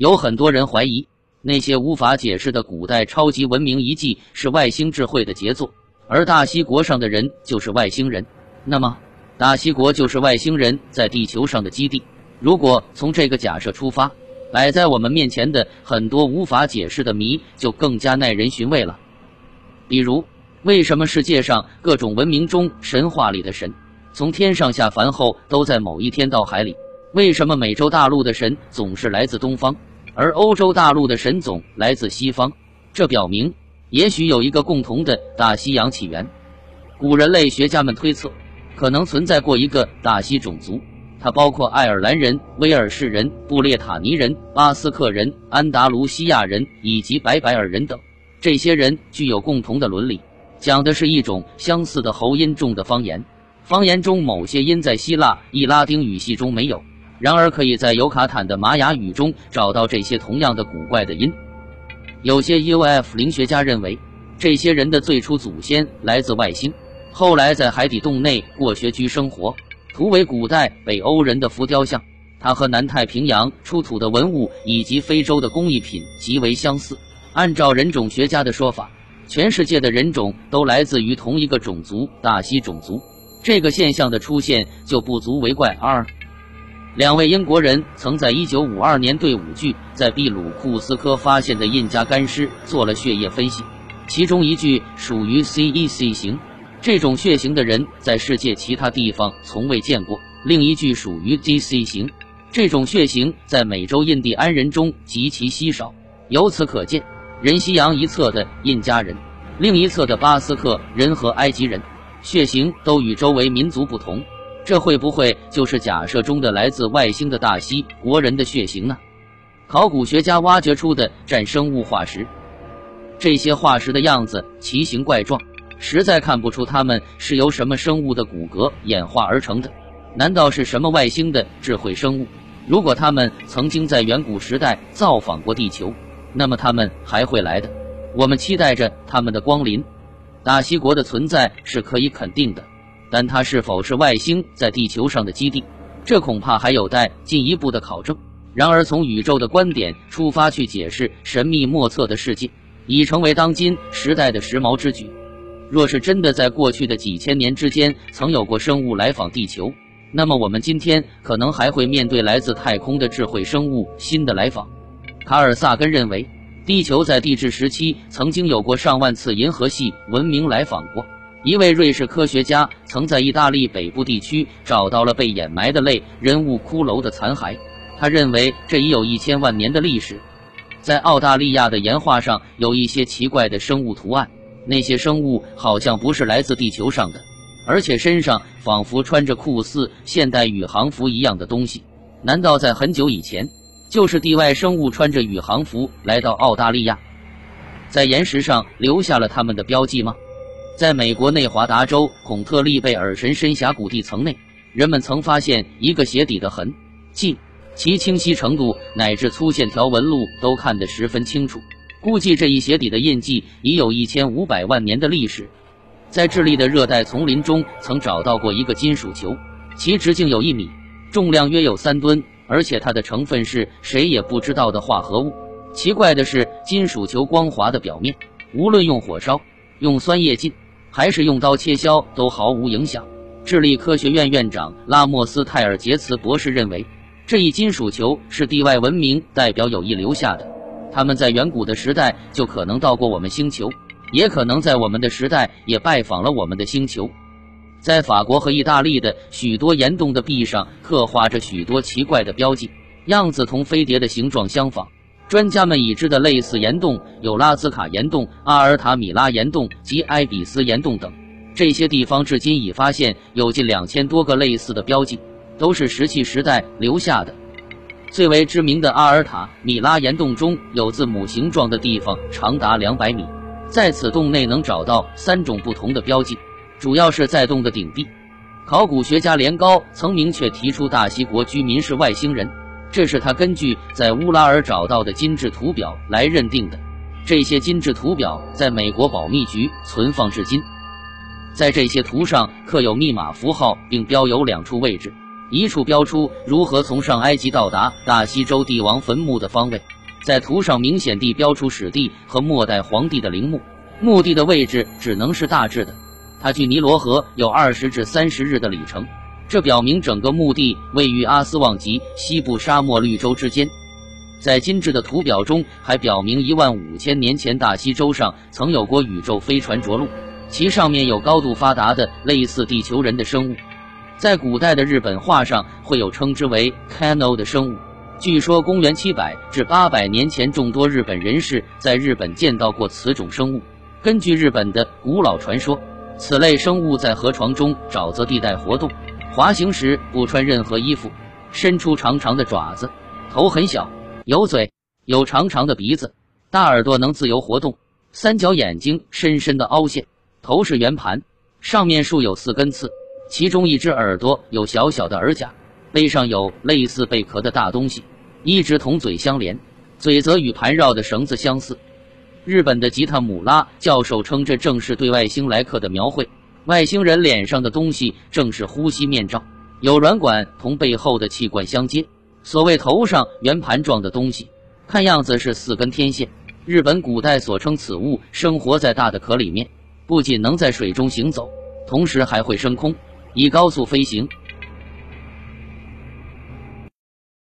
有很多人怀疑，那些无法解释的古代超级文明遗迹是外星智慧的杰作，而大西国上的人就是外星人。那么，大西国就是外星人在地球上的基地。如果从这个假设出发，摆在我们面前的很多无法解释的谜就更加耐人寻味了。比如，为什么世界上各种文明中神话里的神从天上下凡后都在某一天到海里？为什么美洲大陆的神总是来自东方？而欧洲大陆的神总来自西方，这表明也许有一个共同的大西洋起源。古人类学家们推测，可能存在过一个大西种族，它包括爱尔兰人、威尔士人、布列塔尼人、巴斯克人、安达卢西亚人以及白白尔人等。这些人具有共同的伦理，讲的是一种相似的喉音重的方言。方言中某些音在希腊意拉丁语系中没有。然而，可以在尤卡坦的玛雅语中找到这些同样的古怪的音。有些 UF 灵学家认为，这些人的最初祖先来自外星，后来在海底洞内过穴居生活，图为古代北欧人的浮雕像。它和南太平洋出土的文物以及非洲的工艺品极为相似。按照人种学家的说法，全世界的人种都来自于同一个种族——大西种族。这个现象的出现就不足为怪。二。两位英国人曾在1952年对五具在秘鲁库斯科发现的印加干尸做了血液分析，其中一具属于 CEC 型，这种血型的人在世界其他地方从未见过；另一具属于 DC 型，这种血型在美洲印第安人中极其稀少。由此可见，人西洋一侧的印加人，另一侧的巴斯克人和埃及人，血型都与周围民族不同。这会不会就是假设中的来自外星的大西国人的血型呢？考古学家挖掘出的战生物化石，这些化石的样子奇形怪状，实在看不出它们是由什么生物的骨骼演化而成的。难道是什么外星的智慧生物？如果他们曾经在远古时代造访过地球，那么他们还会来的。我们期待着他们的光临。大西国的存在是可以肯定的。但它是否是外星在地球上的基地，这恐怕还有待进一步的考证。然而，从宇宙的观点出发去解释神秘莫测的世界，已成为当今时代的时髦之举。若是真的在过去的几千年之间曾有过生物来访地球，那么我们今天可能还会面对来自太空的智慧生物新的来访。卡尔萨根认为，地球在地质时期曾经有过上万次银河系文明来访过。一位瑞士科学家曾在意大利北部地区找到了被掩埋的类人物骷髅的残骸，他认为这已有一千万年的历史。在澳大利亚的岩画上有一些奇怪的生物图案，那些生物好像不是来自地球上的，而且身上仿佛穿着酷似现代宇航服一样的东西。难道在很久以前，就是地外生物穿着宇航服来到澳大利亚，在岩石上留下了他们的标记吗？在美国内华达州孔特利贝尔神深峡谷地层内，人们曾发现一个鞋底的痕迹，其清晰程度乃至粗线条纹路都看得十分清楚。估计这一鞋底的印记已有一千五百万年的历史。在智利的热带丛林中，曾找到过一个金属球，其直径有一米，重量约有三吨，而且它的成分是谁也不知道的化合物。奇怪的是，金属球光滑的表面，无论用火烧、用酸液浸。还是用刀切削都毫无影响。智利科学院院长拉莫斯泰尔杰茨博士认为，这一金属球是地外文明代表有意留下的。他们在远古的时代就可能到过我们星球，也可能在我们的时代也拜访了我们的星球。在法国和意大利的许多岩洞的壁上刻画着许多奇怪的标记，样子同飞碟的形状相仿。专家们已知的类似岩洞有拉兹卡岩洞、阿尔塔米拉岩洞及埃比斯岩洞等。这些地方至今已发现有近两千多个类似的标记，都是石器时代留下的。最为知名的阿尔塔米拉岩洞中有字母形状的地方长达两百米，在此洞内能找到三种不同的标记，主要是在洞的顶壁。考古学家连高曾明确提出大西国居民是外星人。这是他根据在乌拉尔找到的金质图表来认定的。这些金质图表在美国保密局存放至今。在这些图上刻有密码符号，并标有两处位置，一处标出如何从上埃及到达大西洲帝王坟墓的方位，在图上明显地标出始帝和末代皇帝的陵墓，墓地的位置只能是大致的，它距尼罗河有二十至三十日的里程，这表明整个墓地位于阿斯旺及西部沙漠绿洲之间。在精致的图表中，还表明一万五千年前大西洲上曾有过宇宙飞船着陆，其上面有高度发达的类似地球人的生物。在古代的日本画上会有称之为 Kano 的生物。据说公元七百至八百年前，众多日本人士在日本见到过此种生物。根据日本的古老传说，此类生物在河床中沼泽地带活动，滑行时不穿任何衣服，伸出长长的爪子，头很小。有嘴，有长长的鼻子，大耳朵能自由活动，三角眼睛深深的凹陷，头是圆盘，上面竖有四根刺，其中一只耳朵有小小的耳甲，背上有类似贝壳的大东西，一直同嘴相连，嘴则与盘绕的绳子相似。日本的吉他姆拉教授称，这正是对外星来客的描绘。外星人脸上的东西正是呼吸面罩，有软管同背后的气管相接。所谓头上圆盘状的东西，看样子是四根天线。日本古代所称此物生活在大的壳里面，不仅能在水中行走，同时还会升空，以高速飞行。